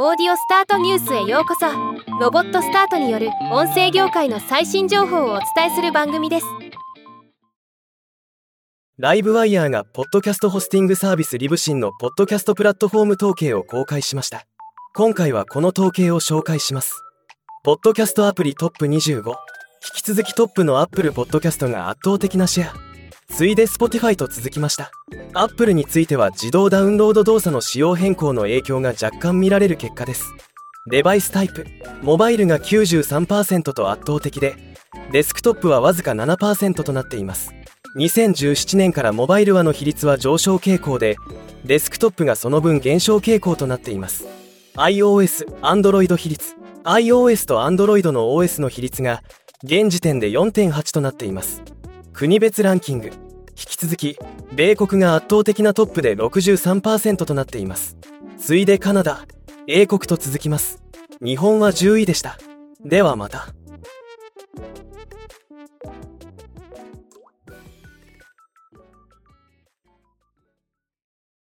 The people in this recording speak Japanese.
オーディオスタートニュースへようこそ。ロボットスタートによる音声業界の最新情報をお伝えする番組です。ライブワイヤーがポッドキャストホスティングサービスリブシンのポッドキャストプラットフォーム統計を公開しました。今回はこの統計を紹介します。ポッドキャストアプリトップ25引き続きトップのアップルポッドキャストが圧倒的なシェア。次いで Spotify と続きました。Apple については自動ダウンロード動作の仕様変更の影響が若干見られる結果です。デバイスタイプモバイルが93%と圧倒的でデスクトップはわずか7%となっています。2017年からモバイル話の比率は上昇傾向でデスクトップがその分減少傾向となっています。iOS、Android 比率 iOS と Android の OS の比率が現時点で4.8となっています。国別ランキング。引き続き米国が圧倒的なトップで63%となっています。次いでカナダ英国と続きます。日本は10位でした。ではまた。